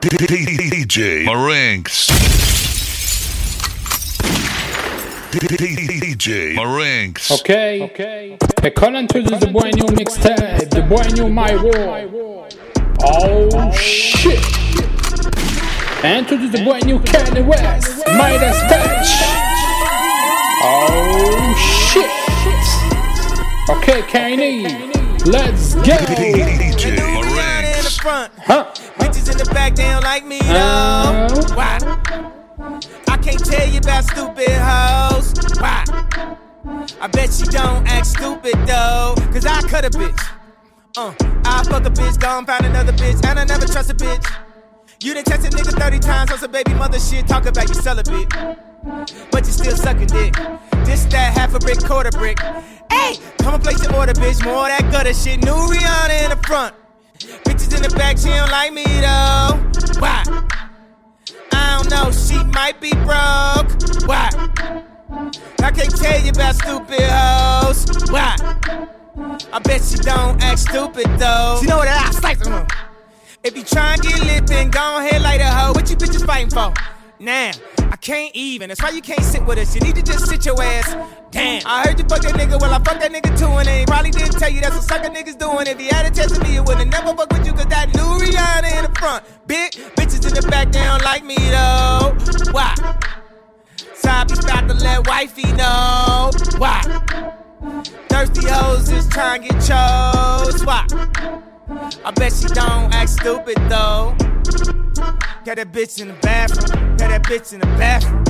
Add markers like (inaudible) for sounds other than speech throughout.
DJ Marinks. DJ Marinks. Okay. Okay. Hey, Colin introduce the boy new mixtape. The boy new My War. Oh shit. And introduce the boy new Kanye West. Midas Touch. Oh shit. Okay, Kanye. Let's go. DJ Marinks. Huh? Bitches in the back, they don't like me though. Uh, Why? I can't tell you about stupid hoes. Why? I bet she don't act stupid though. Cause I cut a bitch. Uh, I fuck a bitch, gone find another bitch, and I never trust a bitch. You done text a nigga 30 times on some baby mother shit, talk about you celibate. But you still sucking dick. This, that, half a brick, quarter brick. Hey, come and place your order, bitch. More of that gutter shit. New Rihanna in the front. Bitches in the back, she don't like me though. Why? I don't know, she might be broke. Why? I can't tell you about stupid hoes. Why? I bet she don't act stupid though. She know what I slice on. Uh-huh. If you try and get lit, then go ahead like a hoe. What you bitches fighting for? Now, I can't even. That's why you can't sit with us. You need to just sit your ass. Damn, I heard you fuck that nigga. Well, I fuck that nigga too, and he probably didn't tell you that's what sucker niggas doing. If he had a test of me, it would've never fuck with you, cause that new Rihanna in the front. Big bitches in the back, they don't like me though. Why? Sabi's about to let wifey know. Why? Thirsty hoes just trying to get chose. Why? I bet she don't act stupid though. Got that bitch in the bathroom. Got that bitch in the bathroom.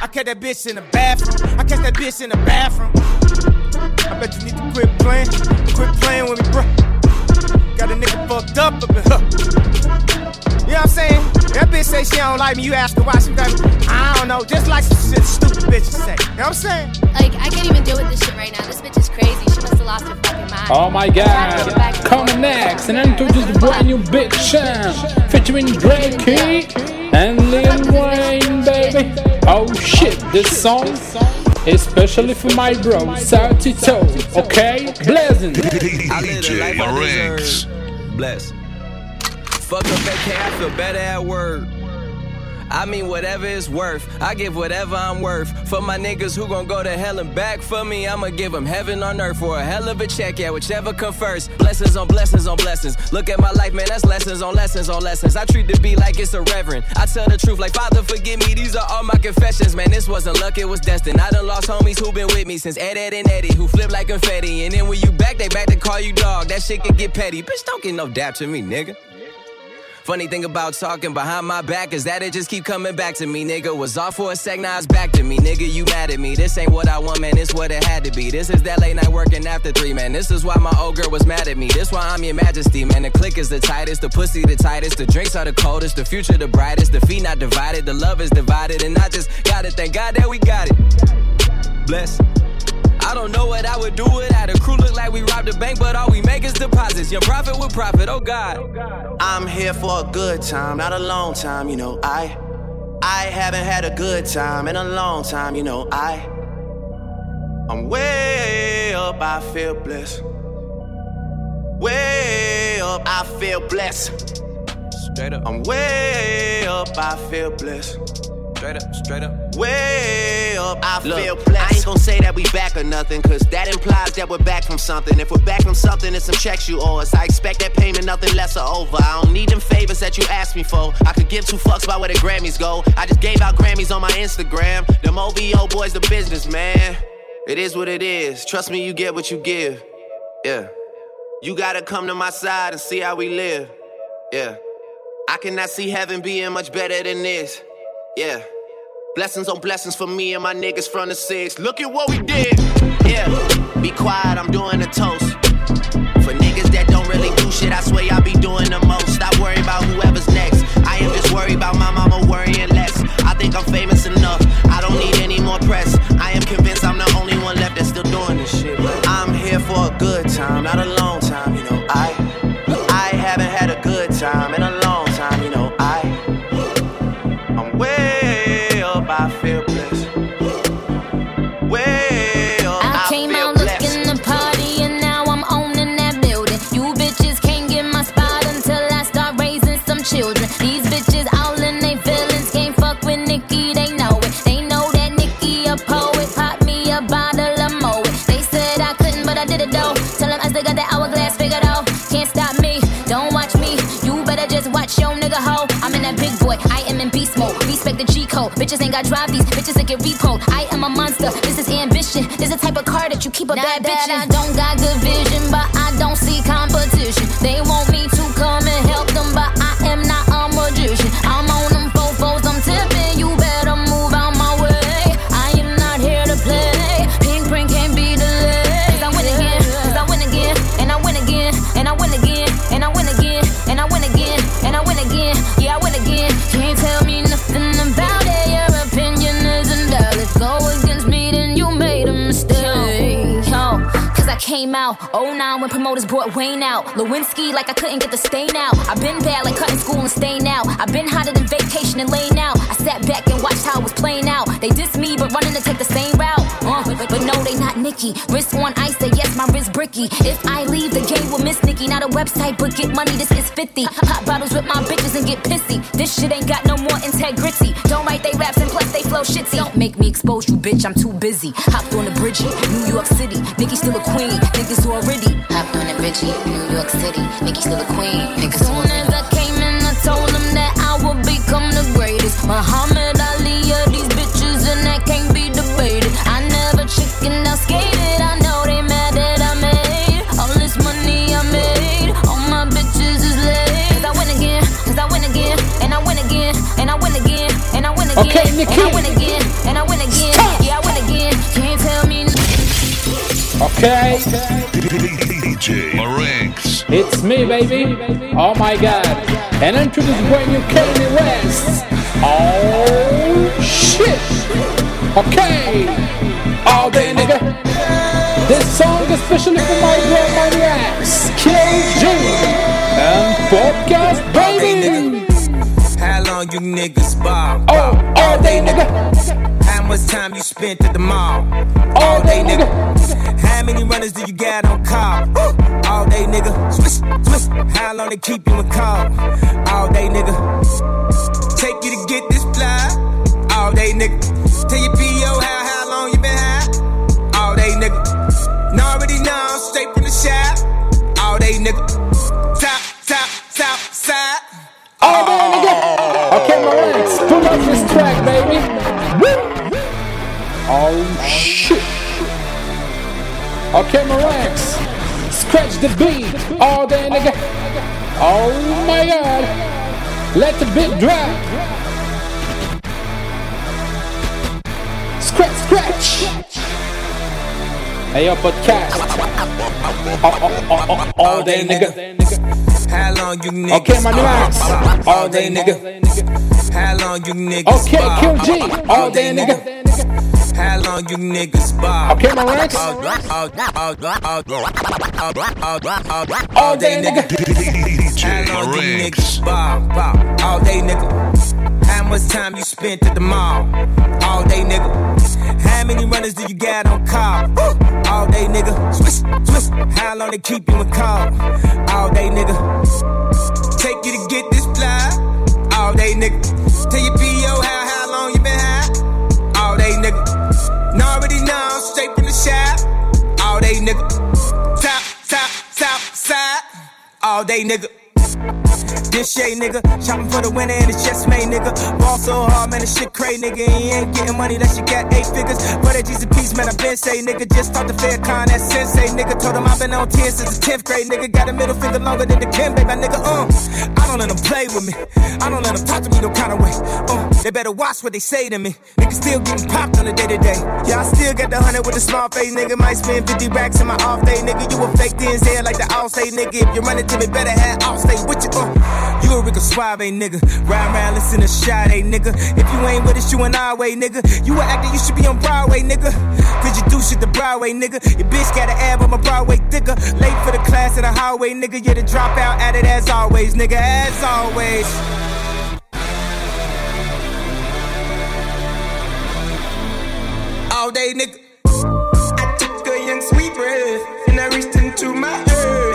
I catch that bitch in the bathroom. I catch that bitch in the bathroom. I bet you need to quit playing. Quit playing with me, bro. Got a nigga fucked up up in her. You know what I'm saying? That bitch say she don't like me. You ask her why she got me. I don't know. Just like some shit stupid bitches say. You know what I'm saying? Like, I can't even deal with this shit right now. This bitch is crazy. She must have lost her fucking mind. Oh my god. Coming next, and introduce the brand new Big Sean uh, featuring Drakey and Lil Wayne, baby. Oh shit, this song is especially for my bro, Salty Toe, okay? Blazing. (laughs) DJ Marinks. Bless. Fuck up AK, I feel better at work. I mean, whatever it's worth. I give whatever I'm worth. For my niggas who gon' go to hell and back for me, I'ma give them heaven on earth for a hell of a check, yeah, whichever come first. Blessings on blessings on blessings. Look at my life, man, that's lessons on lessons on lessons. I treat the beat like it's a reverend. I tell the truth, like, Father, forgive me, these are all my confessions, man. This wasn't luck, it was destined. I done lost homies who been with me since Ed, Ed, and Eddie, who flip like confetti. And then when you back, they back to call you dog. That shit can get petty. Bitch, don't get no dap to me, nigga. Funny thing about talking behind my back is that it just keep coming back to me, nigga. Was off for a sec, now it's back to me, nigga. You mad at me? This ain't what I want, man. This what it had to be. This is that late night working after three, man. This is why my old girl was mad at me. This why I'm your majesty, man. The click is the tightest, the pussy the tightest, the drinks are the coldest, the future the brightest, the feet not divided, the love is divided, and I just gotta thank God that we got it. Bless. I don't know what I would do without a crew. Look like we robbed a bank, but all we make is deposits. Young profit with profit, oh God. I'm here for a good time, not a long time, you know. I I haven't had a good time in a long time, you know. I I'm way up, I feel blessed. Way up, I feel blessed. Straight up. I'm way up, I feel blessed. Straight up, straight up. Way up, I Look, feel blessed. I ain't gonna say that we back or nothing, cause that implies that we're back from something. If we're back from something, it's some checks you owe us. I expect that payment, nothing less or over. I don't need them favors that you asked me for. I could give two fucks about where the Grammys go. I just gave out Grammys on my Instagram. Them OVO boys, the business, man. It is what it is. Trust me, you get what you give. Yeah. You gotta come to my side and see how we live. Yeah. I cannot see heaven being much better than this. Yeah. Blessings on blessings for me and my niggas from the six. Look at what we did. Yeah, be quiet, I'm doing a toast. For niggas that don't really do shit, I swear y'all be doing the most. Stop worrying about whoever's next. I am just worried about my mama worrying less. I think I'm famous enough, I don't need any more press. I am convinced I'm the only one left that's still doing this shit. I'm here for a good time, not a long time, you know. I, I haven't had a good time in a Respect the G code. Bitches ain't got drive these, bitches that get repoed. I am a monster, this is ambition. This is the type of car that you keep a bad bitch in. I don't got good vision, out 09 when promoters brought Wayne out. Lewinsky, like I couldn't get the stain out. I've been bad, like cutting school and staying out. I've been hotter than vacation and laying out. I sat back and watched how it was playing out. They diss me, but running to take the same route. Uh, but, no, they not Nicki. Wrist on ice, say yes, my wrist bricky. If I leave, the game will miss Nicki. Not a website, but get money, this is 50. Pop bottles with my bitches and get pissy. This shit ain't got no more integrity. Don't write they raps and plus they flow shitty. Don't make me expose you, bitch, I'm too busy. Hopped on the bridgie, New York City. Nicki still a queen, niggas already. Hopped on the bridgie, New York City. Nicki still a queen, niggas Soon as I came in, I told them that I would become the greatest. Muhammad Ali, yeah, these bitches, and that can't be debated. I never chickened out, skated. I know they mad that I made all this money I made. All my bitches is laid. Cause I win again, cause I win again, and I win again, and I win again, and I win again. Okay, Nicki. And I win again, and I win again. Yeah, I win again. Can't tell me Okay, DJ Marinx. it's me, baby. Oh my god. And I'm to introduce brand new Kanye West. Oh shit. Okay. All day, nigga. This song is especially for my girl maniacs, KG and podcast, baby. You niggas ball? Oh, all day, nigga. How much time you spent at the mall? All day, nigga. How many runners do you got on call? All day, nigga. Swish, swish. How long they keep you in call? All day, nigga. Take you to get this fly. All day, nigga. Tell your PO how, how long you been high? All day, nigga. Know already know, straight from the shop. All day, nigga. Top, top, top, side. All day, nigga. My legs. Up this track, baby. Oh shit. Okay, my legs. Scratch the beat. All day, nigga. Oh my god. Let the beat drop. Scratch, scratch. Hey, yo, podcast. Oh, oh, oh, oh, all day, nigga. How long you niggas Okay, my ball? All day, nigga. How long you niggas Okay? Kill G. All day, nigga. How long you niggas ball? Okay, my Rex. All, day, nigga. How long you niggas ball? Ball. All day, nigga. How much time you spent at the mall? All day, nigga. How many runners do you got on call? All day, nigga. Swish, swish. How long they keep you in call? All day, nigga. Take you to get this fly. All day, nigga. Your how, how long you been high? All day, nigga. Know already know, straight from the shop. All day, nigga. Top, top, top, side. All day, nigga. This shit, nigga. Shopping for the winner and it's just made, nigga. Ball so hard, man, this shit crazy, nigga. He ain't getting money, that shit got eight figures. But that G's a piece, man, I been say, nigga. Just start the fair con, that sensei, nigga. Told him I've been on 10 since the 10th grade, nigga. Got a middle finger longer than the Kim, baby, nigga. Uh, I don't let them play with me. I don't let them talk to me no kind of way. Uh, they better watch what they say to me. Nigga still getting popped on the day to day. Yeah, I still got the hundred with a small face, nigga. Might spend 50 racks in my off day, nigga. You a fake DNZ like the all say, nigga. If you run to me, better have all stay with you. Uh, You a Rico Suave, nigga. Ride around, listen to Sade, nigga. If you ain't with us, you an our way, nigga. You an actor, you should be on Broadway, nigga. Cause you do shit the Broadway, nigga. Your bitch got an ab on my Broadway thicker. Late for the class in the highway, nigga. Yeah, the dropout at it as always, nigga. As always. All day, nigga. I took a young sweet breath and I reached into my earth.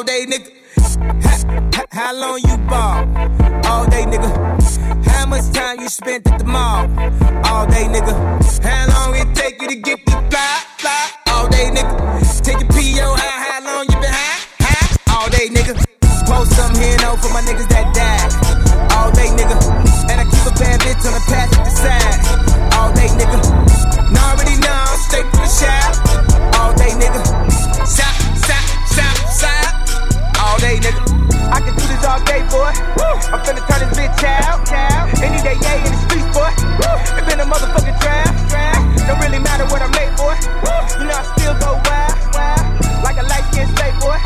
All day, nigga. Ha- how long you ball? All day, nigga. How much time you spent at the mall? All day, nigga. How long it take you to get the fly, fly? All day, nigga. Take your PO out, how long you been high? high? All day, nigga. Post some here no for my niggas that died. All day, nigga. And I keep a bad bitch on the passenger side. All day, nigga. Now already know, straight from the shop. This all day, boy. I'm finna turn this bitch out. Any day, yeah, in the streets, boy. It been a motherfucking trap. Don't really matter what I make, boy. You know I still go wild, wild. Like a light skin slave, boy.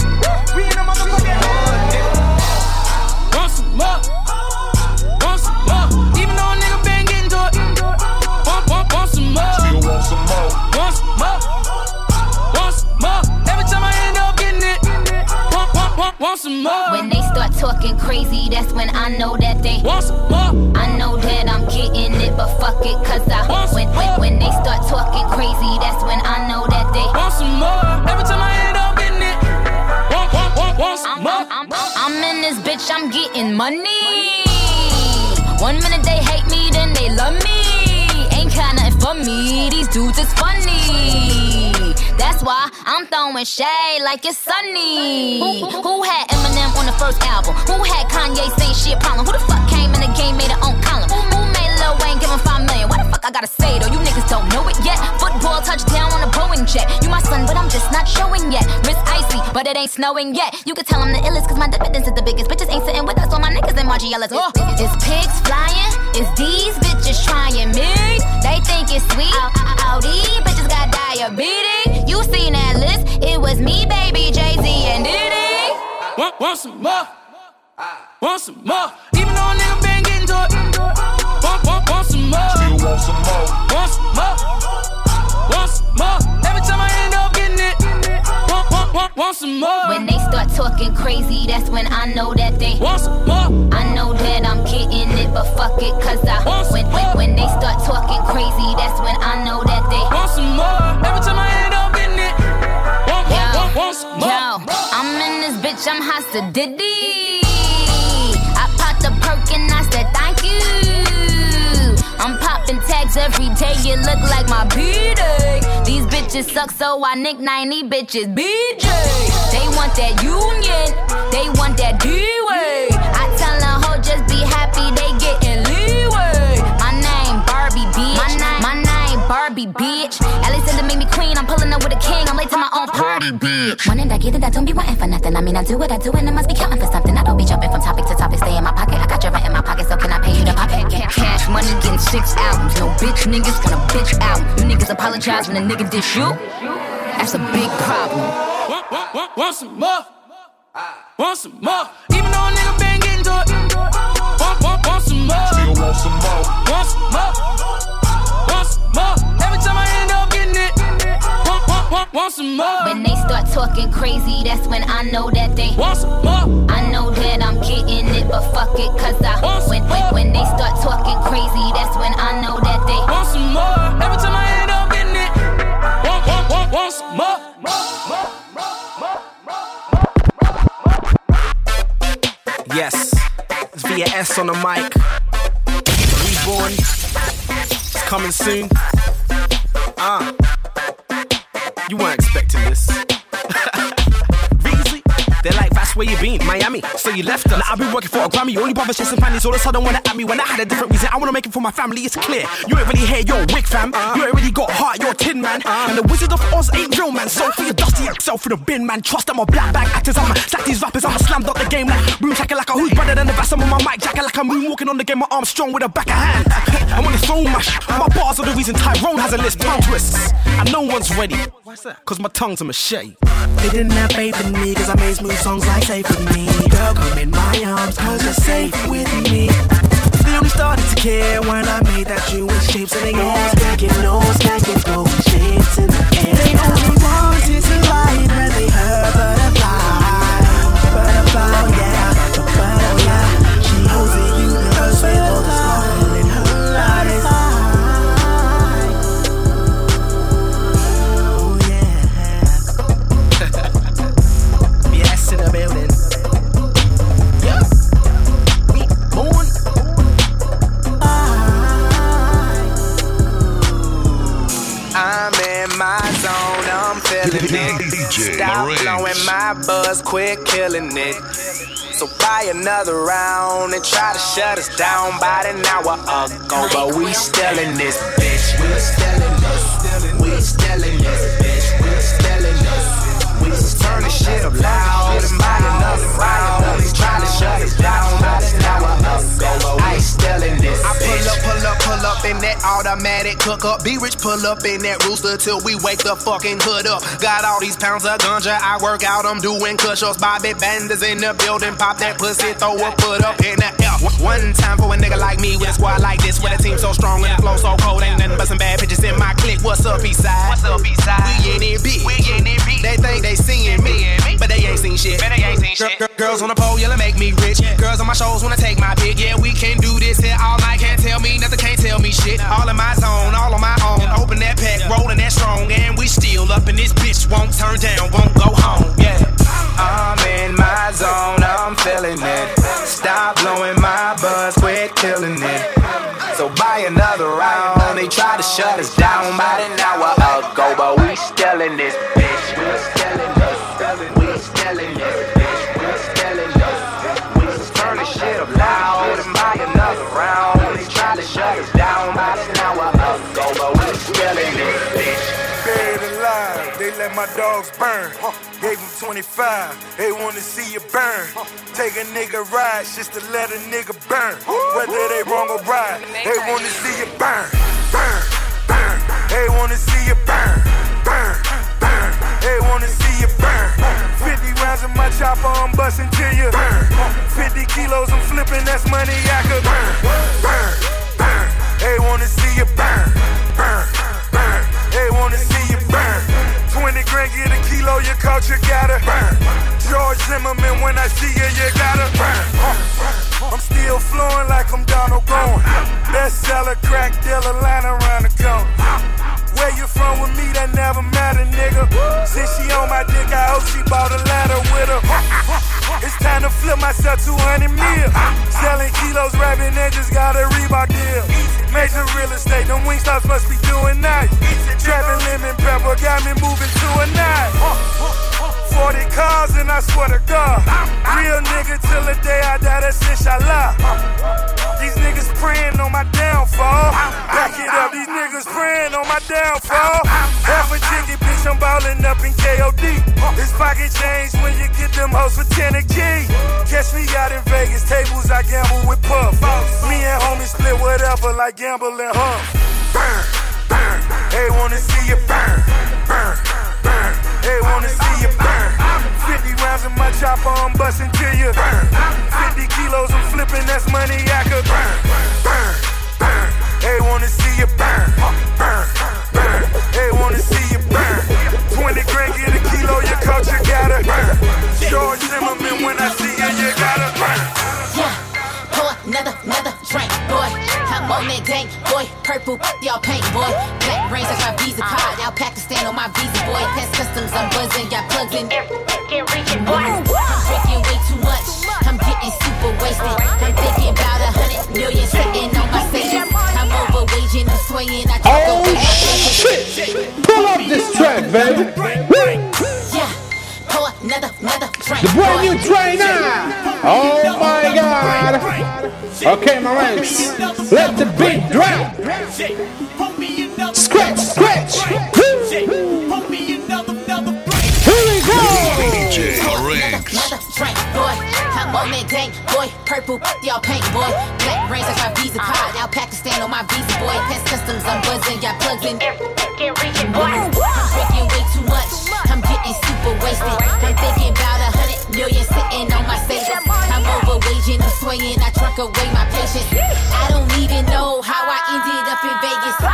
We in a motherfucking hood, nigga. Want some more? Want some more? Even though a nigga been getting to it. Want, want, want some more? Still want some more. Want some more? Want some more? Every time I end up getting it. Want, want, want, want some more? When they start talking crazy, that's when I know that they want some more. I know that I'm getting it, but fuck it, cause I when, when, when they start talking crazy, that's when I know that they want some more. Every time I end up getting it. Want, want, want, want some I'm, more? I'm, I'm, I'm in this bitch, I'm getting money. One minute they hate me, then they love me. Ain't got nothing for me, these dudes is funny. That's why I'm throwing shade like it's sunny. Who, had Eminem on the first album? Who had Kanye saying shit problem? Who the fuck came in the game, made it on column? Who, made Lil Wayne give him five million? What the fuck I gotta say though? You niggas don't know it yet. Football touchdown on a Boeing jet. You my son, but I'm just not showing yet. Wrist icy, but it ain't snowing yet. You can tell I'm the illest, cause my dividends is the biggest. Bitches ain't sitting with us, all my niggas and Margiela's. Oh. Is pigs flying? it's these bitches trying me? They think it's sweet. All these bitches got diabetes. You seen that list? It was me, baby, Jay Z, and Diddy. Want, want some more? Ah. Want some more? Even though a nigga been getting to it. Want, want, want some more? Still want some more. Want some more? Want more? Every time I end up getting it. Want, want, want, want some more? When they start talking crazy, that's when I know that they want some more. I know that I'm getting it, but fuck it, cause I when, when, when they start talking crazy, that's when I know that they want some more. Every time I end up getting it. Want, want, want, want some more? Yo, I'm in this bitch, I'm hasta Diddy. Every day, you look like my B-Day. These bitches suck, so I nick 90 bitches BJ. They want that union, they want that D-Way. I tell a hoe just be happy, they getting leeway. My name Barbie, bitch. My name, my name Barbie, bitch. Alexander made me queen, I'm pulling up with a king, I'm late to my own party, bitch. When that, get it, I don't be wanting for nothing. I mean, I do what I do, and I must be counting for something. I don't be jumping from topic to topic, stay in my pocket. I got your rent in my pocket, so can I Cash money, getting six albums. No bitch niggas want a bitch out. You niggas apologize when a nigga dish you. That's a big problem. Want, want, want, want some more? Ah. Want some more? Even though a nigga been getting to it. Want, want, want some more? Still want some more. Want some more? Ah. Want some more? Every time I Want, want, want, want some more? When they start talking crazy, that's when I know that they want some more. I know that I'm getting it, but fuck it, cause I when, when, when they start talking crazy, that's when I know that they want some more. Every time I end up getting it. Want, want, want, want some more? Yes, it's VS on the mic. Reborn, it's coming soon. Ah, uh, you weren't expecting this. Where you been? Miami, so you left us. I've been working for a Grammy, only brothers chasing panties. All of a sudden wanna at me when I had a different reason. I wanna make it for my family, it's clear. You ain't really here, you're a wig fam. You ain't really got heart, you're a tin man. And the Wizard of Oz ain't real man. So for your dusty yourself for the bin man. Trust them, my black bag actors. I'ma stack these rappers, I'ma slam dunk the game like boom shacker like a who's better than the best. I'm on my mic, jacker like I'm moonwalking on the game. My arm strong with a back of hand. I wanna throw mash. My bars are the reason Tyrone has a list. Tongue twists, and no one's ready. Why's that? Cause my tongue's a machete. They didn't have faith in me cause I made smooth songs like Safe With Me. Girl, come in my arms cause you're safe with me. They only started to care when I made that you in shapes in the air. Stacking nose, stacking gold shapes in the air. They only wanted to ride when they heard butterfly. I'm in my zone, I'm feeling (laughs) it. Stop blowing my buzz, quit killing it. So buy another round and try to shut us down about an hour ago. But we still in this bitch. We still in this. We still in this bitch. We still in this. We just turn the shit up loud and buy another round. Try to shut us down about an hour ago. But we still in this I pull up, pull up, pull up in that automatic cook up. Be rich, pull up in that rooster till we wake the fucking hood up. Got all these pounds of ganja, I work out, I'm doing cushions. Bobby Banders in the building, pop that pussy, throw a foot up in the air. One time for a nigga like me with a squad like this, with a team so strong and the flow so cold. Ain't nothing but some bad bitches in my clique. What's up, Eastside? What's up, Eastside? We in it big. We in it big. They think they seeing me, but they ain't seen shit. Ain't seen Girl- shit. girl- girls on the pole, yelling make me rich. Girls on my shows wanna take my pick. Yeah, we can do this here all night. Can't tell me nothing, can't tell me shit. All in my zone, all on my own. Open that pack, rolling that strong, and we still up in this bitch. Won't turn down, won't go home. Yeah. I'm in my zone, I'm feeling it. Stop blowing my buzz, quit killing it. So buy another round. They try to shut us down about an hour ago, but we still in this my dogs burn. Gave them 25, they wanna see you burn. Take a nigga ride just to let a nigga burn. Whether they wrong or right, they wanna see you burn. Burn, burn. They wanna see you burn. Burn, burn. They wanna see you burn. 50 rounds in my chopper, I'm busting to you. Burn. 50 kilos, I'm flipping, that's money I could burn. Burn, burn. They wanna see you burn. Burn, I see you, myself 200 mil. Selling kilos, rapping, and just got a Reebok deal. Major real estate, them Wingstops must be doing nice. Trapping lemon pepper got me moving to a night. 40 cars and I swear to God. Real nigga till the day I die, that's inshallah. These niggas praying on my downfall. Back it up, these niggas praying on my downfall. Half a ticket, bitch, I'm ballin' up in KOD. This pocket change when you get them hoes for 10 a key. Catch me out in Vegas, tables I gamble with Puff. Me and homies split whatever like gambling huff. Burn, burn. They wanna see you burn, burn, burn. They wanna see you burn. 50 rounds in my chopper, I'm busting to you. Burn. 50 kilos, I'm flipping, that's money I could burn. Burn, burn. They wanna see you burn. Burn, burn. They wanna see you burn. 20 grand, get a kilo, your culture gotta burn. George Zimmerman, when I see you, you gotta burn. Pour another, another drink, boy. I'm on that dank, boy. Purple, y'all paint, boy. Black rings, that's my visa card. Out Pakistan on my visa, boy. Past customs, I'm buzzing, got plugs in. I'm drinking way too much. I'm getting super wasted. I'm thinking about a hundred million sitting on my savings. I'm overweight and I'm swaying. I can't go Oh back shit. Pull up this track, baby. Yeah, pour another, another drink. The brand new train now. Oh my God. Okay, my. Let the beat drop. bank, boy. Purple, y'all pink, boy. Black brains, I my visa card. Out Pakistan on my visa, boy. Pest customs, I'm buzzing, got plugs in. Can't reach it, boy. I'm drinking way too much. I'm getting super wasted. Been thinking about a hundred million sitting on my savings. I'm overwaging, I'm swinging. I truck away my patience. I don't even know how I ended up in Vegas.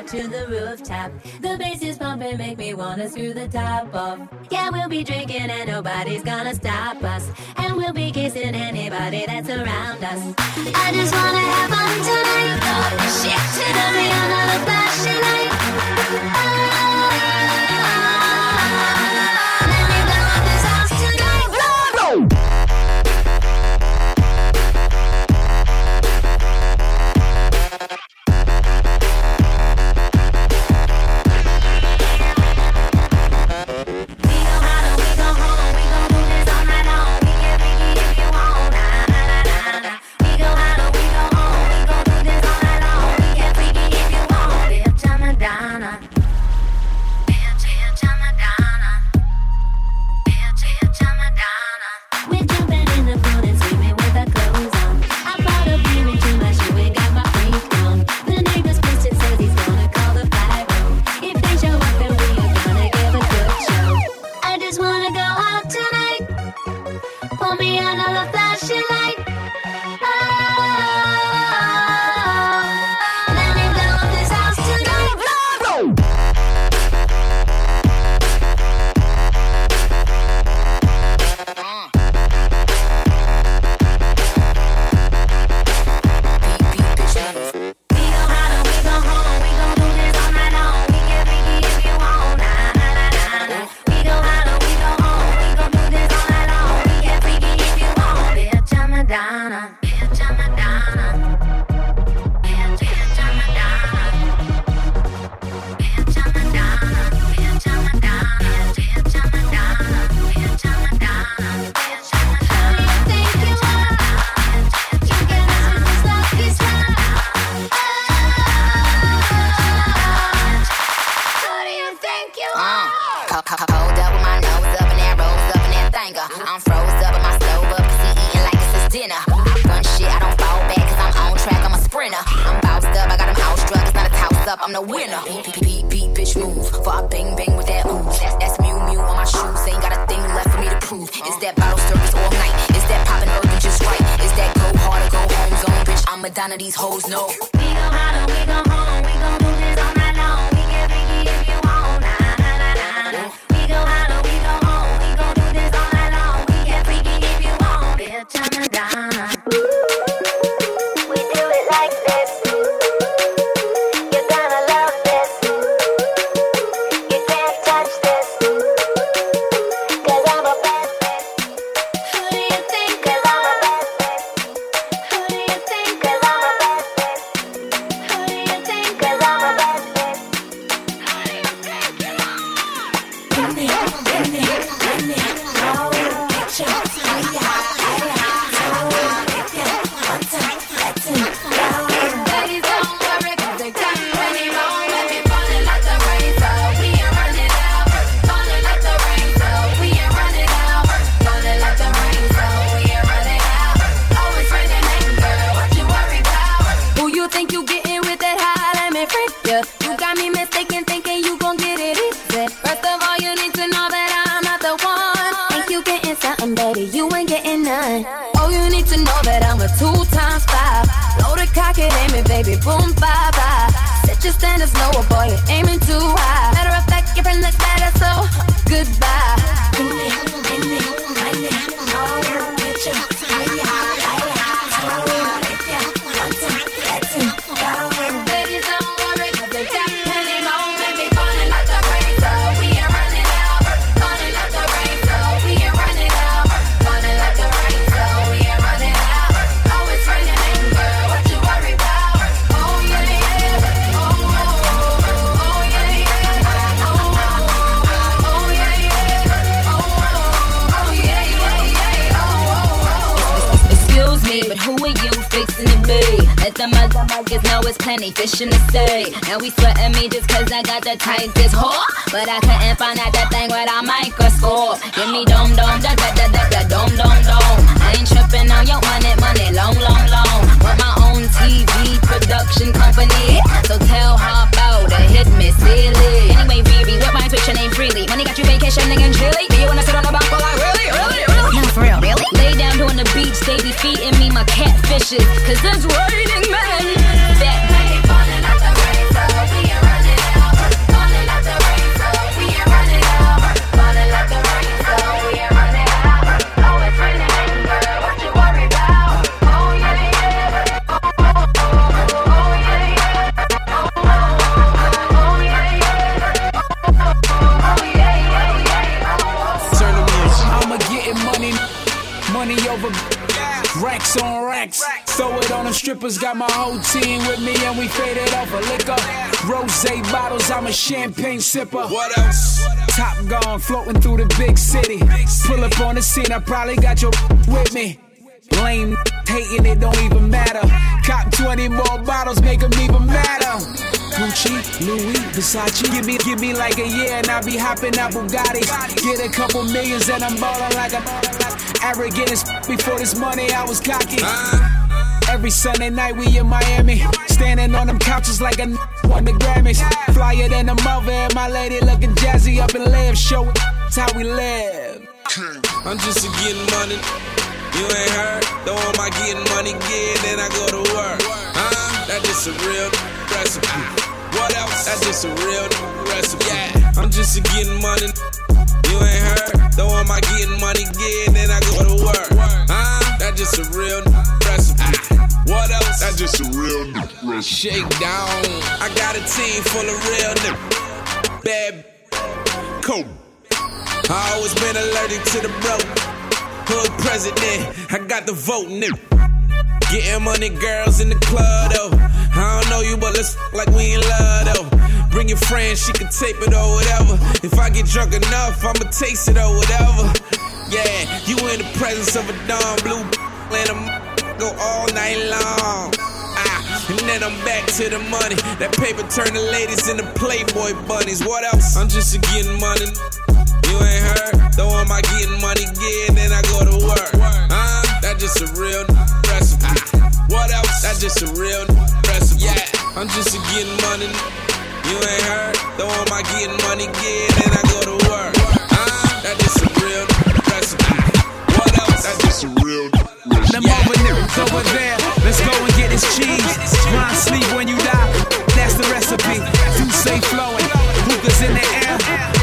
up to the rooftop. The bass is pumping, make me wanna screw the top off. Yeah, we'll be drinking and nobody's gonna stop us. And we'll be kissing anybody that's around us. I just wanna have fun tonight. Oh, shit, tonight, another flashing light. Oh. none of these hoes know. It's plenty fish in the sea. Now we sweating me just cause I got the tightest whore. But I couldn't find out that thing with a microscope. Give me dome dome, da da da da da dome dome dome. I ain't tripping on your money, money, long, long, long. With my own TV production company. So tell about it, hit me silly. Anyway, Riri, what my Twitch name freely. Money got you vacationing in Chile. Do you wanna sit on the balcony like really, really, really? No, for real, really? Lay down doing the beach, they feeding me my catfishes. Cause it's raining men. Money, over racks on racks. Throw strippers, got my whole team with me, and we faded off a liquor. Rose bottles, I'm a champagne sipper. What else? Top gone, floating through the big city. Pull up on the scene, I probably got your with me. Lame hating, it don't even matter. Cop 20 more bottles, make them even madder. Gucci, Louis, Versace. Give me, give me like a year and I'll be hopping out Bugattis. Get a couple millions and I'm ballin' like a arrogant as before this money I was cocky. Every Sunday night we in Miami, standing on them couches like a won the Grammys. Flyer than a mother and my lady looking jazzy up and live. Show it, that's how we live. I'm just a getting money. You ain't heard? Though am I getting money, get then I go to work. Huh? That's just a real recipe. What else? That's just a real recipe. Yeah. I'm just a getting money. You ain't heard? Though am I getting money, get then I go to work. Huh? That's just a real recipe. What else? That's just a real recipe. Shake down. I got a team full of real niggas. Bad cool. I always been allergic to the broke. Hood president, I got the vote, nigga. Getting money, girls in the club, though. I don't know you, but let's like we in love, though. Bring your friend, she can tape it or whatever. If I get drunk enough, I'ma taste it or whatever. Yeah, you in the presence of a Don Blue, and I'm go all night long. Ah, and then I'm back to the money. That paper turn the ladies into Playboy bunnies. What else? I'm just a getting money. You ain't heard? Though am I getting money, get then I go to work. Huh? That just a real recipe. What else? That just a real recipe. Yeah, I'm just a getting money. You ain't heard? Though am I getting money, get then I go to work. Huh? That just a real recipe. What else? That just a real recipe. Them over niggas over there. Let's go and get this cheese. Mind sleep when you die. That's the recipe. Do say flowing. Hookahs in the air.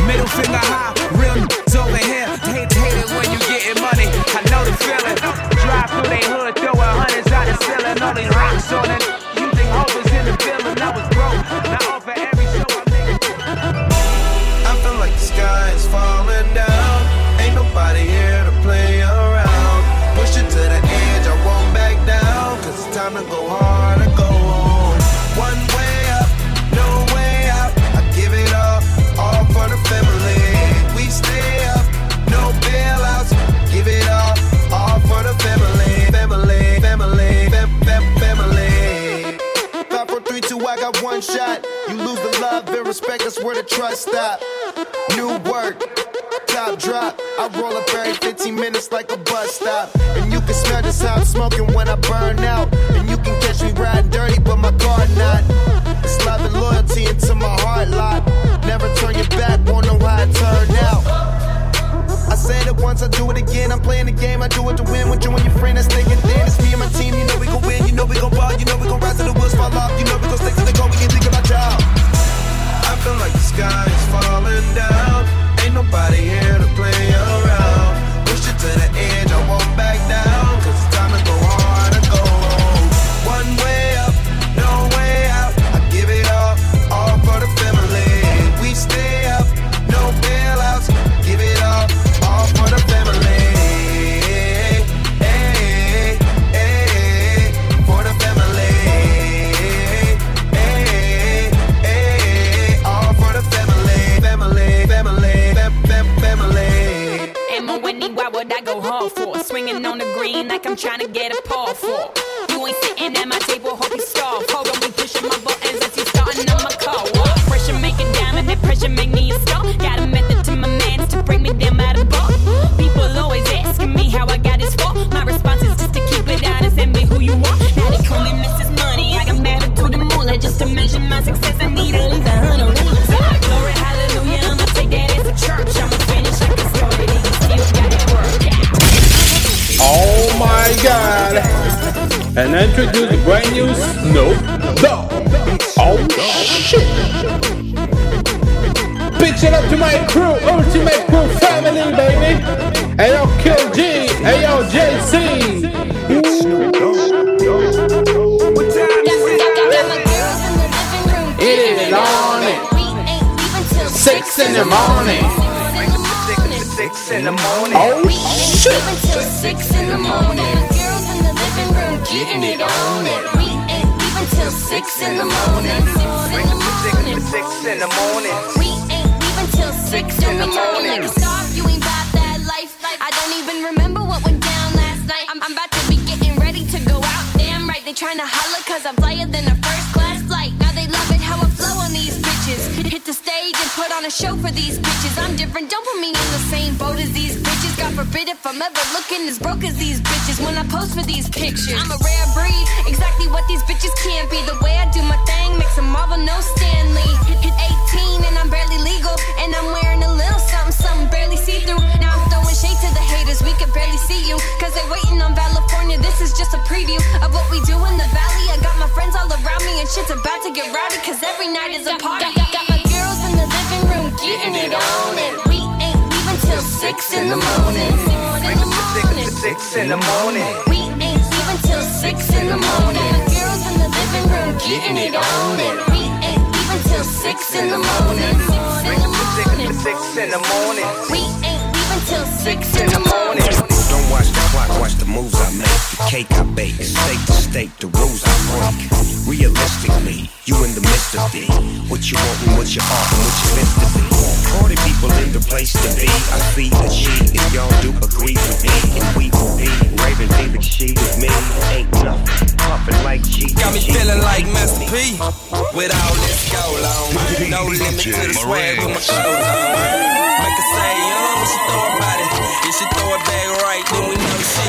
Middle finger high. Real over here. Hate, hate it when you getting money. I know the feeling. Drive through they hood, throwing hundreds out the ceiling. All these rocks on it. You think hope is in the building. I was broke. Now smoking when I burn out. And you can catch me riding dirty, but my car not. It's love and loyalty into my heart lot. Never turn your back, won't know how it turned out. I said it once, I do it again. I'm playing the game, I do it to win. With you and your friend that's thinking thin. It's me and my team, you know we gon' win. You know we gon' ball, you know we gon' rise to the wheels fall off. You know we gon' stick to the goal, we can think about y'all. I feel like the sky is falling down. Ain't nobody here to play around. Push it to the edge, I won't back down. I'm trying to get a paw for. You ain't sitting at my table, And introduce the brand new Snoop Dogg. Oh shit! Pitch it up to my crew, Ultimate Crew family, baby. Hey yo, Kill G. Hey yo, JC. It is on it. Six in the morning. Six in the morning. Oh shit! Six in the morning. Getting it on it. We ain't leaving till six in the morning. Six in the morning. We ain't leaving till six in the morning. Star, you ain't about that life. I don't even remember what went down last night. I'm, I'm about to be getting ready to go out. Damn right, they trying to holler cause I'm flyer than a first class flight. Now they love it how I flow on these bitches. Hit, the stage put on a show for these bitches. I'm different, don't put me in the same boat as these bitches. God forbid if I'm ever looking as broke as these bitches when I post for these pictures. I'm a rare breed, exactly what these bitches can't be. The way I do my thing makes a Marvel, no Stan Lee. Hit, hit 18 and I'm barely legal, and I'm wearing a little something, something barely see through. Now I'm throwing shade to the haters, we can barely see you, cause they waiting on California. This is just a preview of what we do in the valley. I got my friends all around me, and shit's about to get rowdy, cause every night is a party. Got, got my room getting it on, and we ain't leaving till six in the morning. Six in the morning. We ain't leaving till six in the morning. Girls in the living room getting it on, and we ain't leaving till six in the morning. Six in the morning. We ain't leaving till six in the morning. Don't watch the clock, watch the moves I make. The cake I bake, state to state, the rules I break. Realistically, you in the midst of it. What you want and what you are and what you meant to be. Party people in the place to be. I see a she, and y'all do agree with me. And we will be raving Felix, she with me. Ain't nothing puffin' like G. Got me feeling like Master P. With all this gold on. No limit to the swag with my clothes on. Make her say, young when she throw her body. If she throw it back right, then we know she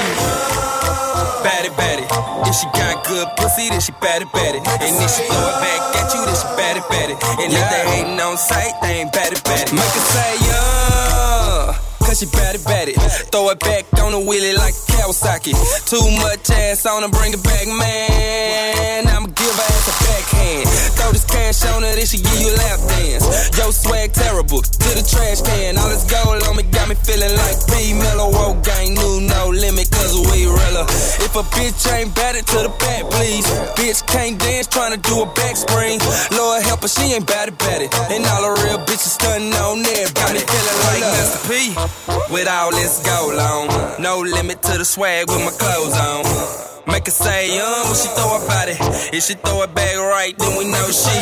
batty batty. If she got good pussy, then she batty batty. And if she throw it back at you, then she batty batty. And if they hating on sight, they ain't batty batty. Make her say, yeah. Cause she batty batty. Throw it back on the wheelie like a Kawasaki. Too much ass on her, bring it back, man. I'ma give her ass a backhand. Throw this cash on her, then she give you a lap dance. Yo, swag terrible. To the trash can. All this gold on me got me feeling like B. Mellow Woke gang. New no limit, cause we realer. If a bitch ain't batted to the back, please. Bitch can't dance, tryna do a back spring. Lord help her, she ain't batted batted. And all the real bitches stunning on there. Got me feeling like Master P. With all this gold on. No limit to the swag with my clothes on. Make her say, young when she throw her body. If she throw it back right, then we know she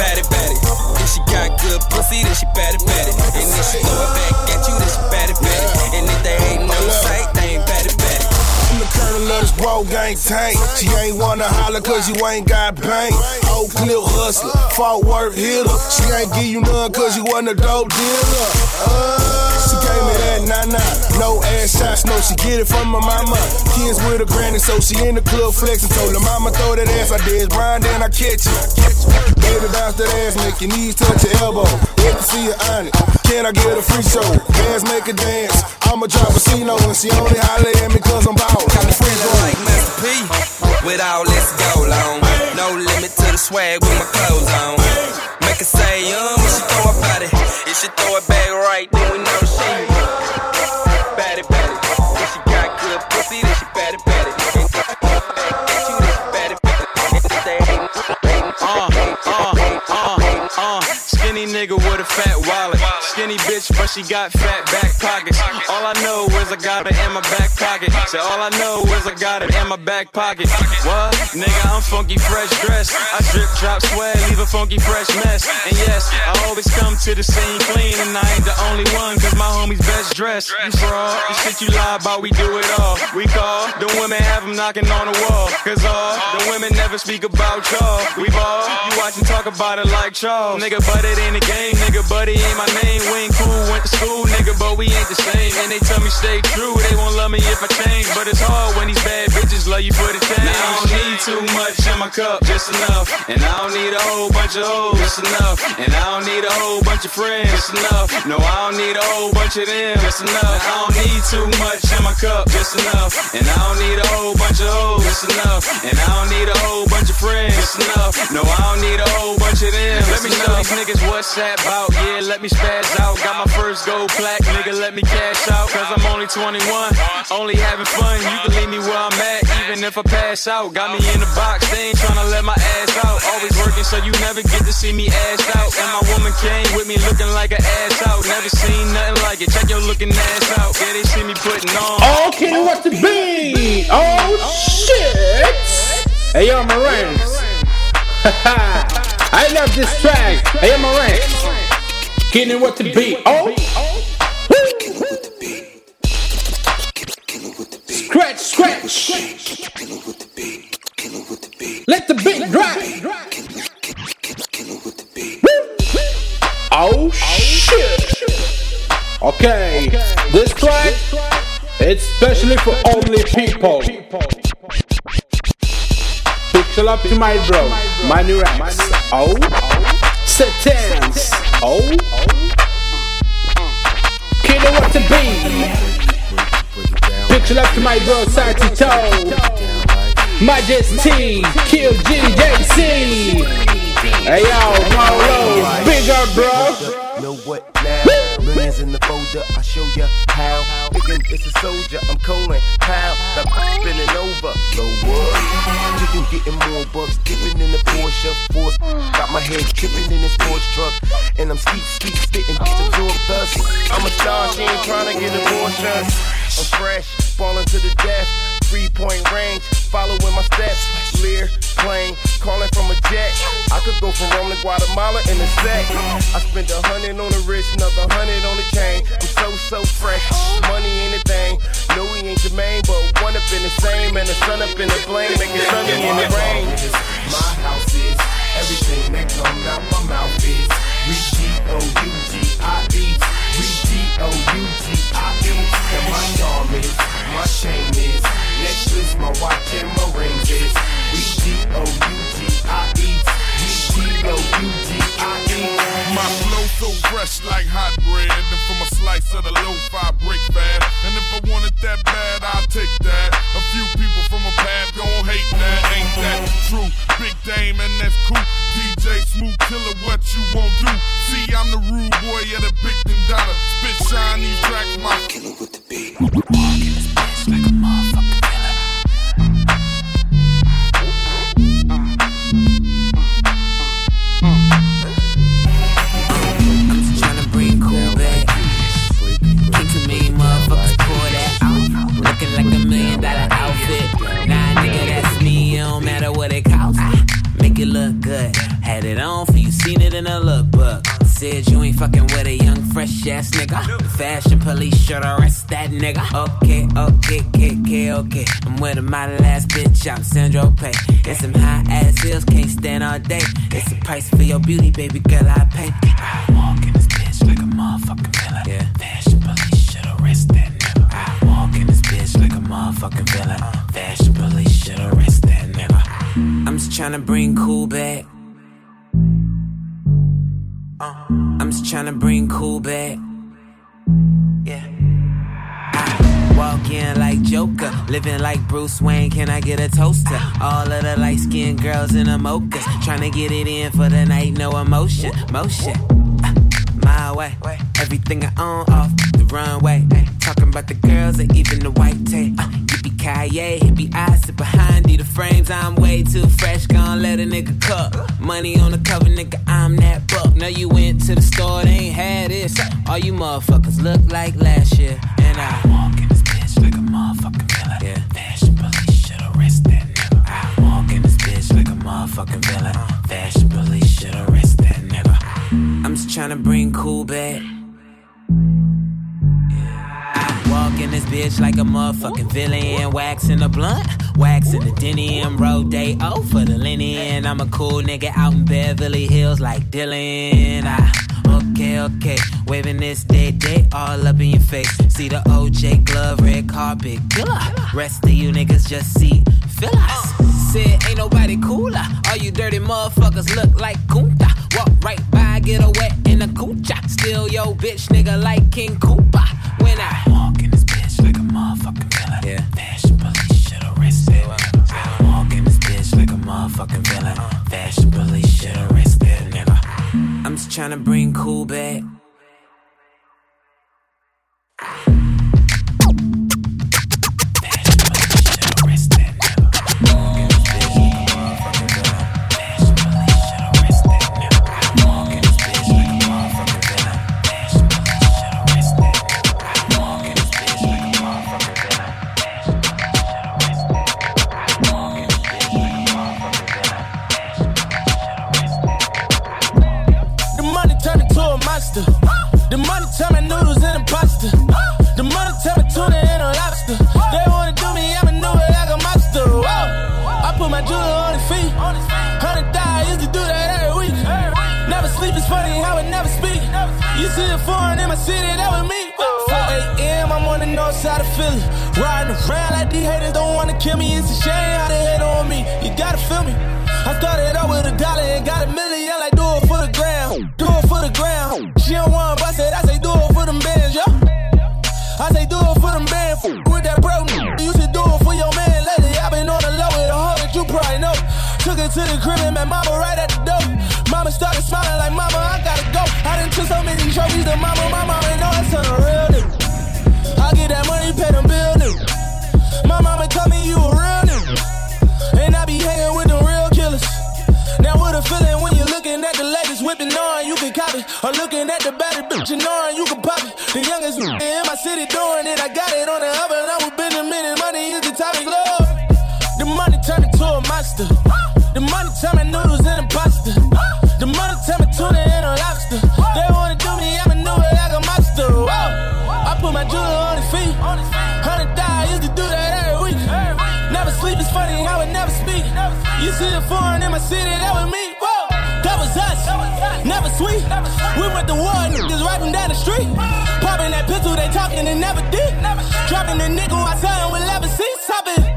batty batty. If she got good pussy, then she batty batty. And if she throw it back at you, then she batty batty. And if they ain't no sight, they ain't batty batty. I'm the colonel of this bro gang tank. She ain't wanna holler cause you ain't got bank. Oak Cliff hustler, Fort Worth hitter. She ain't give you none cause you wasn't a dope dealer. Uh, She gave me that nah nah. No ass shots, no, she get it from my mama. Kids with a granny, so she in the club flexing. Told her mama throw that ass, I did Brian, then I catch it. Baby bounce that ass, make your knees touch your elbow. Wait to see her on it. Can I get a free show? Bands make a dance. I'ma drop a C-No and she only holler at me cause I'm ballin'. Got me feeling like Master P with all this gold on. No limit to the swag with my clothes on. Make her say, um, she throw her body. If she throw it back right, then but she got fat back pockets. All I know is I got it in my back pocket. Say all I know is I got it in my back pocket. What? Nigga, I'm funky fresh dressed. I drip, drop, swag, leave a funky fresh mess. And yes, I always come to the scene clean, and I ain't the only one, cause my homie's best dressed. You fraud, the shit you lie about, we do it all. We call, the women have them knocking on the wall. Cause all the women never speak about y'all. We ball, you watch and talk about it like Charles. Nigga, but it ain't a game, nigga, it ain't my name. We ain't cool, went to school, nigga, but we ain't the same. And they tell me stay true, they won't love me if I change. But it's hard when these bad bitches love you for the change. Now I don't need too much in my cup, just enough. And I don't need a whole bunch of hoes, just enough. And I don't need a whole bunch of friends, just enough. No, I don't need a whole bunch of them, just enough. I don't need too much in my cup, just enough. And I don't need a whole bunch of hoes, just enough. And I don't need a whole bunch of friends, just enough. No, I don't need a whole bunch of them. Let me show these niggas what's that about. Yeah, let me spaz out. Got my first gold plaque, nigga, let me cash out. Cause I'm only 21, only having fun. You can leave me where I'm at, even if I pass out. Got me in the box, they ain't tryna let my ass out. Always working, so you never get to see me ass out. And my woman came with me looking like an ass out. Never seen nothing like it. Check your looking ass out. Yeah, they see me putting on. Okay, what the beat? Oh shit! Hey yo, Maranks. (laughs) I love this track. Hey yo, Maranks. Kidding with the beat? Oh. Killing with the beat. Scratch, scratch. Scratch. Killing with the beat. Killing with the beat. Let the beat drop. Killing with the beat. Woo. Oh shit! Okay, this track it's specially for only people. Pixel up to my bro, my new Rex. Oh, Satans. Oh, Kiddo what to be. Pixel up to my bro, side to Toe. Majesty, Kill GJC. Hey yo, Marlo, bigger bro. Now? Millions in the folder, I show ya how. Thinking it's a soldier, I'm calling pow. That spinning over, low what? Chicken getting more bucks, dipping in the Porsche. Force, got my head tripping in this Porsche truck. And I'm skeet, skeet, spitting, bitch, absorb dust. I'm a star, she ain't trying to get abortions. I'm fresh, falling to the death. Three point range, following my steps. Lear, plane, calling from a jet. I could go from Rome to Guatemala in a sec. I spent a hundred on the wrist, another hundred on the chain. I'm so, so fresh. Money ain't a thing. No, he ain't but one up in the same. And the sun up in the flame, make it sunny in the rain. My house is everything that come out my mouth is We G-O-U-G-I-E. We G-O-U-G-I-E And my charm is, my chain is Necklace, my watch and my rings is G-O-U-G-I-E My flow so fresh like hot bread. And from a slice of the low-fi break fast. And if I want it that bad, I'll take that. A few people from a past gon' hate that. Ain't that true? Big Dame and that's cool. DJ Smooth Killer, what you won't do? See, I'm the rude boy of the big thing dollar. Spit shine these tracks, my killer with the beat. Tryna you ain't fucking with a young, fresh ass nigga. Fashion police should arrest that nigga. Okay, okay, okay, okay, okay. I'm with a model ass bitch, I'm Sandro Pay. And some high ass heels, can't stand all day. It's the price for your beauty, baby girl, I pay. I walk in this bitch like a motherfucking villain. Fashion police should arrest that nigga. I walk in this bitch like a motherfucking villain. Uh. Fashion police should arrest that nigga. I'm just trying to bring cool back. I'm just tryna bring cool back. Yeah. I walk in like Joker, living like Bruce Wayne. Can I get a toaster? All of the light skinned girls in the mochas, tryna get it in for the night, no emotion, motion. Uh, my way, everything I own off the runway. Talking about the girls and even the white tape. Uh, ki hippie eyes sit behind you. The frames, I'm way too fresh. Gonna let a nigga cook. Money on the cover, nigga, I'm that buck. Know you went to the store, they ain't had this. All you motherfuckers look like last year. And I walk in this bitch like a motherfucking villain. Yeah. Fashion police should arrest that nigga. I walk in this bitch like a motherfucking villain. Uh. Fashion police should arrest that nigga. I'm just tryna bring cool back. In this bitch like a motherfucking villain. Waxing a blunt, waxing the denim. Road day, oh, for the linen. I'm a cool nigga out in Beverly Hills like Dylan. I, okay, okay. Waving this day, day all up in your face. See the OJ glove, red carpet killer. Rest of you niggas just see, us. Said ain't nobody cooler. All you dirty motherfuckers look like Kunta. Walk right by, get a wet in a coocha. Still yo bitch nigga like King Koopa. Motherfucking villain. Yeah. Fashion police should arrest nigga. I walk in this bitch like a motherfucking villain. Uh-huh. Fashion police should arrest that nigga. I'm just tryna bring cool back. City, that was me. 4 a.m. I'm on the north side of Philly. Riding around like these haters don't wanna kill me. It's a shame how they hate on me. You gotta feel me. I started out with a dollar and got a million. Like do it for the ground, do it for the ground. She don't want bust it, I say do it for them bands, yo. I say do it for them bands. With that bro, you should do it for your man. Lately I been on the low with a hoe that you probably know. Took it to the crib and met mama right at the door. Mama started smiling like mama, I took so many trophies to mama, mama know it's on the real nigga. I get that money, pay them bill nigga. My mama tell me you a real nigga. And I be hanging with the real killers. Now what a feeling when you're looking at the latest whipping knowing you can copy. Or looking at the better bitch and knowing you can pop it. The youngest in my city doing it. I got it on the oven. I was Benjamin. Money is the topic, love. The money turned into a monster. The money turned my noodles into pasta. The money turned my tuna into lobster. You see it foreign in my city, that was me. Whoa. That was us. Never sweet. We went to war, niggas right from down the street. Popping that pistol, they talking and never did. Dropping the nickel, I saw him with leather seats. I been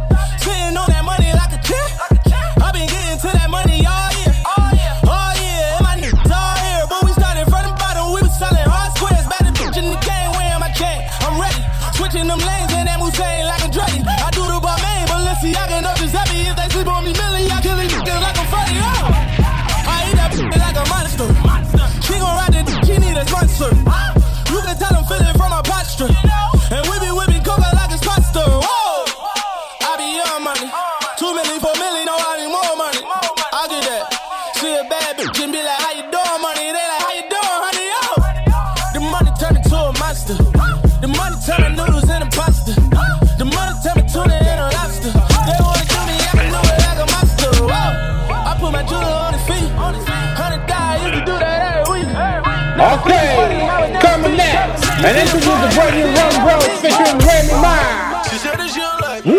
And this introduce the brand new Run Bros featuring Remy Ma. She said that she don't like me.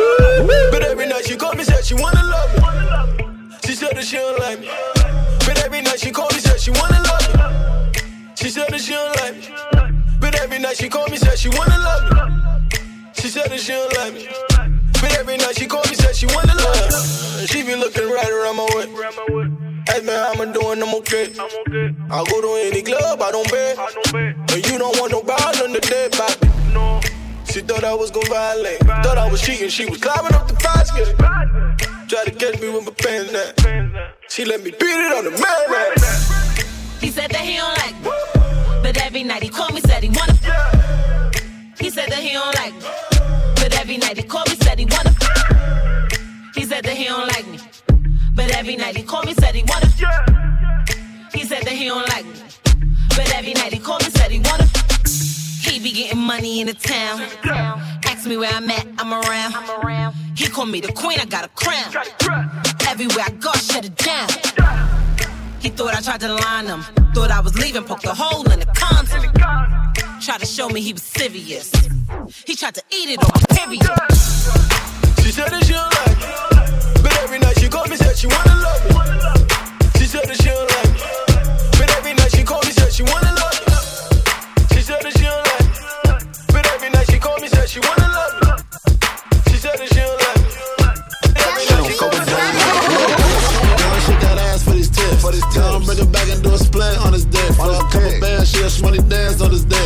But every night she call me, said she wanna love me. She said that she don't like me. But every night she call me, said she wanna love me. She said that she don't like me. But every night she call me, said she wanna love me. She said that she don't like me. But every night she call she wanna love. Uh, she be looking right around my way. Ask me how I'ma doing, I'm okay. I go to any club, I don't bet. And you don't want no ball on the dead body. She thought I was gon' violate. Thought I was cheating, she was climbing up the basket. Try to catch me with my pants down. She let me beat it on the man. He said that he don't like me. But every night he called me, said he wanna. He said that he don't like me. But every night he called me, said he wanna. He said that he don't like me. But every night he called me, said he wanna. He said that he don't like me. But every night he called me, said he wanna. He be getting money in the town. Ask me where I'm at, I'm around. He call me the queen, I got a crown. Everywhere I go, shut it down. He thought I tried to line him. Thought I was leaving, poked a hole in the condom. Tried to show me he was serious. He tried to eat it on my period. She said that she don't like me. But every night she call me, said she wanna love me. She said that she don't like me. But every night she call me, said she wanna love me. She said that she don't like me. But every night she call me, said she wanna love me. She said that she don't like me. Every night she call me, said she wanna love me. Girl, she got ass for these tips. For these tips. Tell him bring it back a split on his dick. For a couple bands, she a shmoney dance on his dick.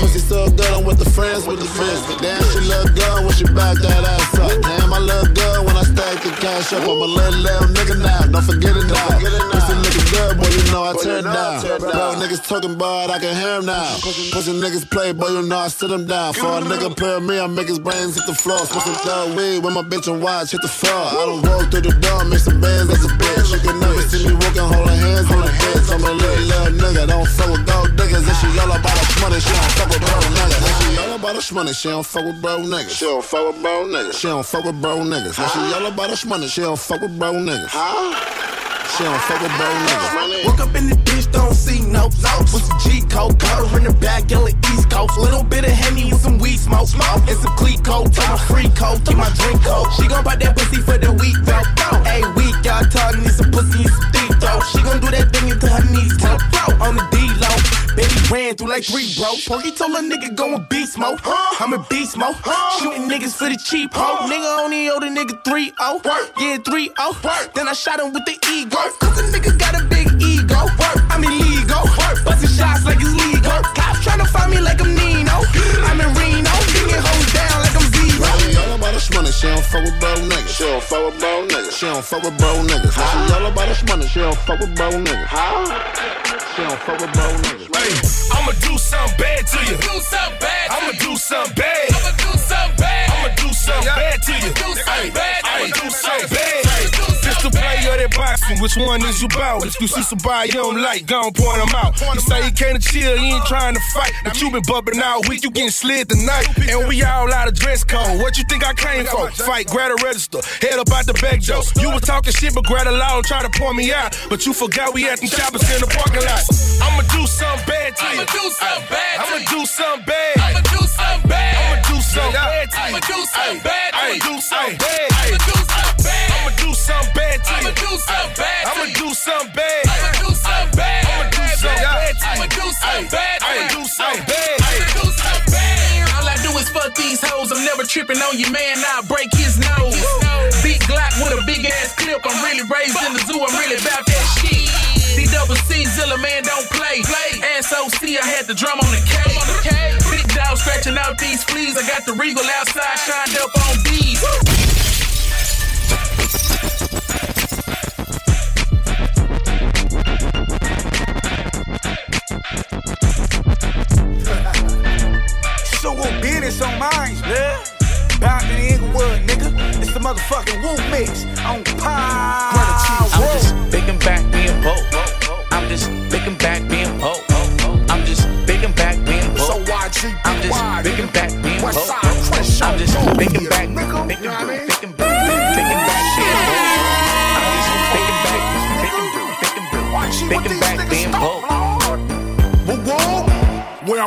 Pussy so good, I'm with the friends with the friends. Damn, she look good when she back that ass up. Damn, I look good when I stack the cash up. I'm a little, little nigga now, don't forget it now. Pussy looking good, boy, you know I turn down. Bro, niggas talking about I can hear him now. Pussy niggas play, boy, you know I sit him down. For a nigga play me, I make his brains hit the floor. Smoke some thug weed with my bitch and watch hit the floor. I don't walk through the door, make some bands as a bitch. You can never see me walking, holding hands on the. I'm a little, little nigga, don't fuck with gold niggas. And she all about the money, she don't fuck with bro niggas. And she all about the money, she don't fuck with bro niggas. She don't fuck with bro niggas. She don't fuck with bro niggas. And she all about the money, she don't fuck with bro niggas. She don't fuck with bro niggas. Woke up in the bitch, don't see no notes. With some G code, got her in the back, yelling East Coast. Little bit of Henny with some weed smoke, smoke. And some Clico, tell my free code, keep my drink cold. She gon' buy that pussy for the week, though. Hey, week, y'all talking, need some pussy and some deep throat. She gon' do that thing until her knees touch flow. On the D-low, baby ran through like three bros. Porky told a nigga go in beast mode. I'm in beast mode. Shooting niggas for the cheap hoe. Nigga only owe the nigga 3 0. Yeah, 3 0. Then I shot him with the ego. Cause the nigga got a big ego. I'm illegal. Busting shots like it's legal. Cops tryna find me like I'm money, she don't fuck with bro niggas. She don't fuck with bro niggas. She don't fuck with bro niggas. Now she all about the money, she don't fuck with bro niggas. She don't fuck with bro niggas. I'ma do something bad to you. Do something bad. I'ma do something bad. I'ma do something bad. I'ma do something bad to you. Do something bad. I'ma do something bad. Pistol play or that boxing, which one is you bout? If you see somebody you don't like, go and point them out. You say you came to chill, you ain't trying to fight. But you been bumping all week, you getting slid tonight. And we all out of dress code. What you think I came for? Fight, grab a register, head up out the back door. You was talking shit, but grab a law and try to point me out. But you forgot we had them choppers in the parking lot. I'ma do something bad to you. I'ma do something bad. I'ma do something bad. I'ma do something bad. I'ma do something bad. I'ma do something bad. I'ma do something bad. I'ma do something bad. I'ma do something bad I'ma you. do something bad. I'ma do something bad. I'ma do something bad. I'ma do something bad I'ma do something bad. I'ma do something bad. I'ma do something bad. All I do is fuck these hoes. I'm never tripping on you, man. I'll break his nose. Big Glock with a big ass clip. I'm really raised in the zoo. I'm really about that shit. D double C Zilla man don't play. SOC I had the drum on the K. Big dog scratching out these fleas. I got the regal outside shined up on bees. So what business on mine, man? Back in Inglewood, nigga. It's the motherfucking Woo Mix on Power. I'm just picking back being broke. I'm just picking back being broke. I'm just picking back being broke. So YG, I'm just picking back being broke. I'm just picking back, picking back being broke. I'm just picking back, picking back being broke.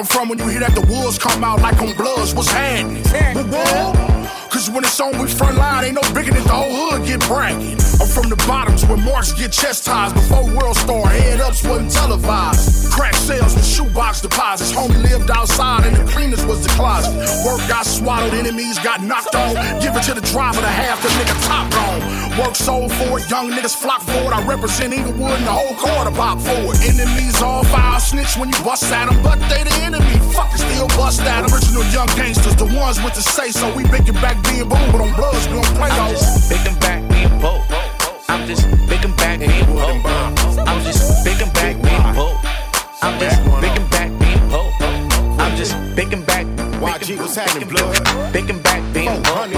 Woo woo. I'm from, when you hear that the wolves come out like on Bloods, what's happening? Woo. Cause when it's on, we front line, ain't no bigger than the whole hood get bragging. I'm from the bottoms where marks get chastised before World Star, head ups wasn't televised. Crack sales with shoebox deposits. Homie lived outside and the cleaners was the closet. Work got swaddled, enemies got knocked on. Give it to the driver to half the nigga top gone. Work sold for it, young niggas flock for it. I represent Inglewood and the whole quarter pop forward. Enemies all foul snitch when you bust at them, but they the enemy. Fuckin' still bust at them. Original young gangsters, the ones with the say so. We big back being boom, but on bloods, we don't play those. Big and back being bold. I'm just big and back being bold. I'm just big and back being bold. I'm just big and back being bold. I'm just big and back. YG, what's happening, blood? And back being bold.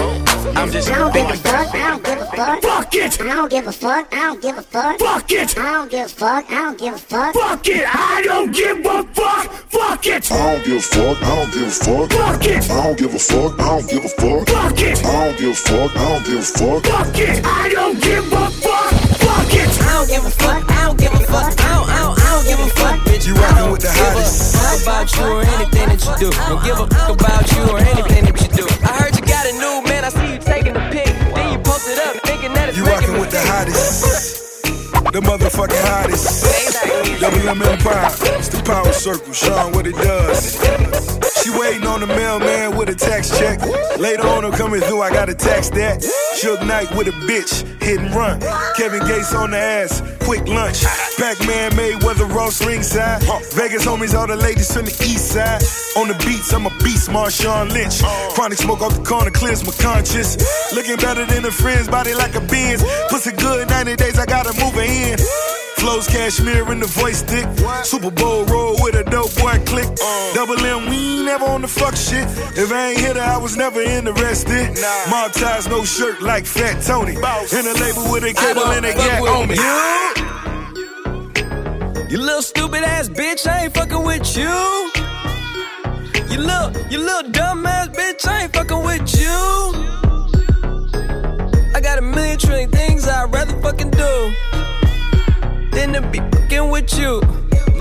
I'm just I don't give a fuck. I don't give a fuck. Fuck it. I don't give a fuck. I don't give a fuck. Fuck it. I don't give a fuck. I don't give a fuck. Fuck it. I don't give a fuck. Fuck it. I don't give a fuck, I don't give a fuck. Fuck it. I don't give a fuck, I don't give a fuck. Fuck it. I don't give a fuck, I don't give a fuck. Fuck it. I don't give a fuck. Fuck it. I don't give a fuck. I don't give a fuck. I don't, I don't, I don't give a fuck, bitch. You rockin' with the give a hottest. fuck about you or anything that you do. Don't give a fuck about you or anything that you do. I heard you got a new man. I see you taking a pic. Then you post it up, thinking that it's You rockin' with the hottest. The motherfucking hottest. Double M Empire. It's the power circle. Showing what it does. She waiting on the mailman a tax check. Later on, I'm coming through. I gotta tax that. Suge Knight with a bitch. Hit and run. Kevin Gates on the ass. Quick lunch. Pac-Man Mayweather Ross ringside. Vegas homies, all the ladies from the east side. On the beats, I'm a beast, Marshawn Lynch. Chronic smoke off the corner, clears my conscience. Looking better than a friend's body like a Benz. Pussy good, 90 days, I gotta move her in. Flows cashmere in the voice stick. Super Bowl roll with a dope boy click. Double M, we ain't never on the fuck shit. If I ain't hit her, I was never interested. Mob ties, no shirt like Fat Tony. In a label with a cable and a gat on me. You little stupid ass bitch, I ain't fucking with you. You little, you little dumb ass bitch, I ain't fucking with you. I got a million trillion things I'd rather fucking do than to be fucking with you.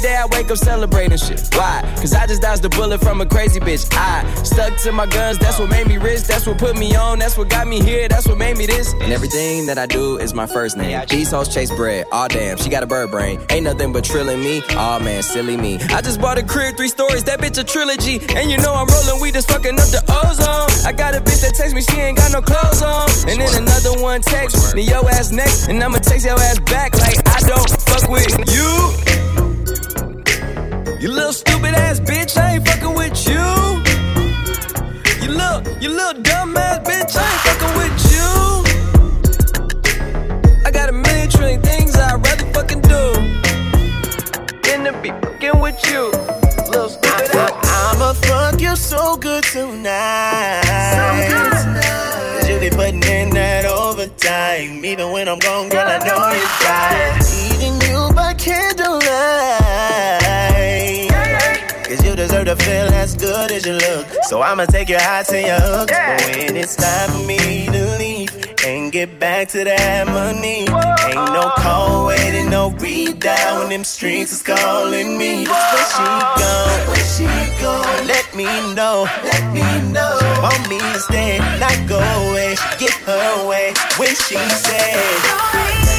day I wake up celebrating shit. Why? Cause I just dodged the bullet from a crazy bitch. I stuck to my guns, that's what made me rich. That's what put me on, that's what got me here, that's what made me this. And everything that I do is my first name. These hoes chase bread. Aw, damn, she got a bird brain. Ain't nothing but trilling me. Aw, man, silly me. I just bought a crib, three stories, that bitch a trilogy. And you know I'm rolling weed, just fucking up the ozone. I got a bitch that text me, she ain't got no clothes on. And then another one text me, yo ass next. And I'ma text your ass back like I don't fuck with you. You little stupid ass bitch, I ain't fucking with you. You little, you little dumb ass bitch, I ain't fucking with you. I got a million trillion things I'd rather fucking do than to be fucking with you. Little stupid ass. I'ma fuck you so good tonight. Cause you be putting in that overtime. Even when I'm gone, girl, I know you're tired. Eating you by candlelight. Deserve to feel as good as you look. So I'ma take your high till your hook. But when it's time for me to leave and get back to that money, ain't no call waiting, no read down when them streets is calling me. Where she gone? Where she gone? Let me know. Let me know. Want me to stay, not go away. Get her away when she said.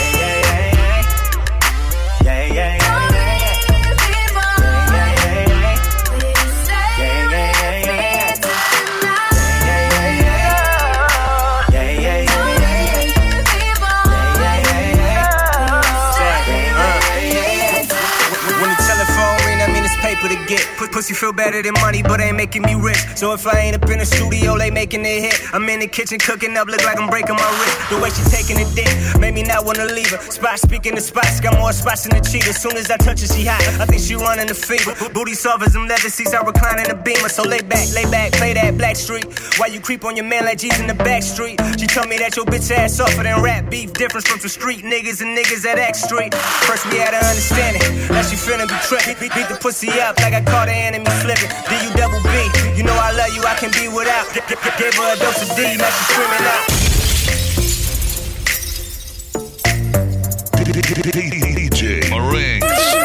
Pussy feel better than money, but ain't making me rich. So if I ain't up in the studio, they making it hit. I'm in the kitchen cooking up, look like I'm breaking my wrist. The way she taking it dick, made me not wanna leave her. Spot speaking the spots, got more spots than the cheetah. As soon as I touch her, she hot. I think she running the fever. Booty soft as them leather seats, I recline in the beamer. So lay back, lay back, play that black street. While you creep on your man like G's in the back street. She told me that your bitch ass softer than rap beef. Difference from some street niggas and niggas at X Street. First we had to understand it. Now she finna be tripping. Beat, beat the pussy up like I caught the enemy flipping. Do you double B? You know I love you, I can be without. Gave her a dose of D, now she's screaming out. DJ Marine.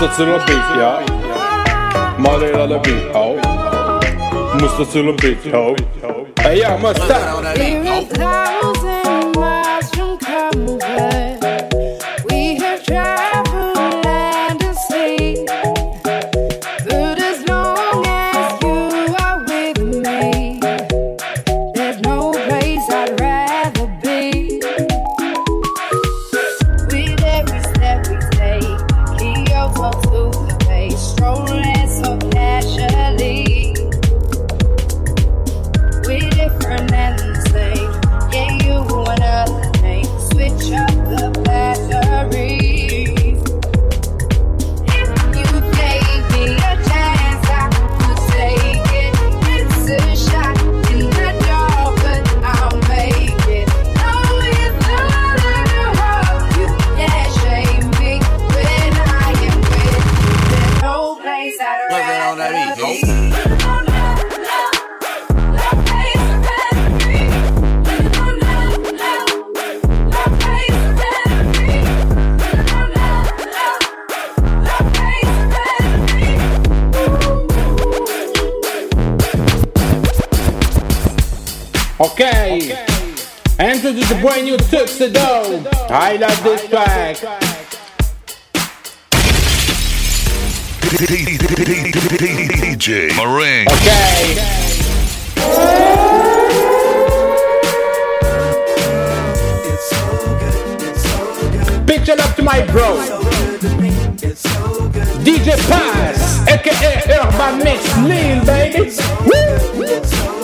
Mustasulabika Marera Labika Mustasulabika Hey, yeah, I'm a stop. is a brand new Tuxedo. I love this track. DJ Meringue. Okay. Picture love to my bro. DJ Pass, aka Urban Mix Lil, baby. Woo!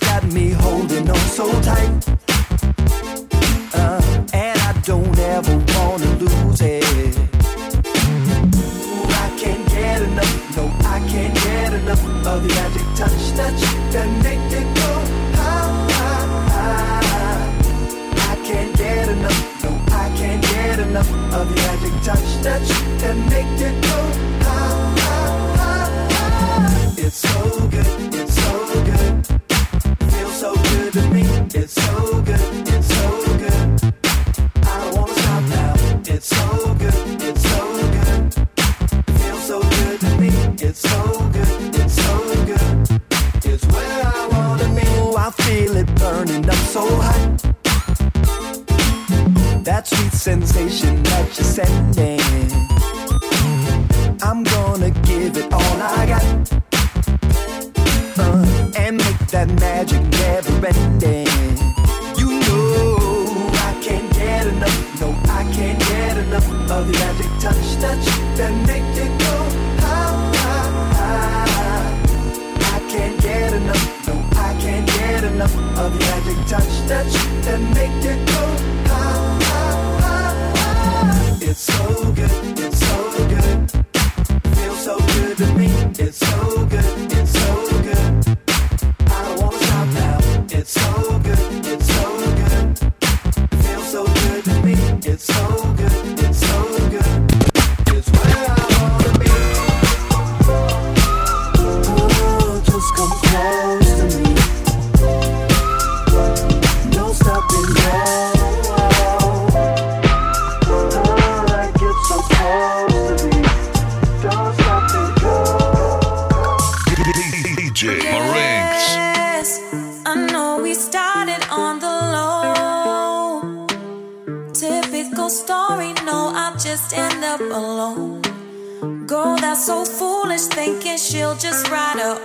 Got me holding on so tight. Uh, and I don't ever wanna lose it. Ooh, I can't get enough, no, I can't get enough of the magic touch touch that you make it go high, high, high. I can't get enough, no, I can't get enough of the magic touch touch that you make it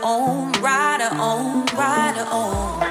own, rider on, rider on.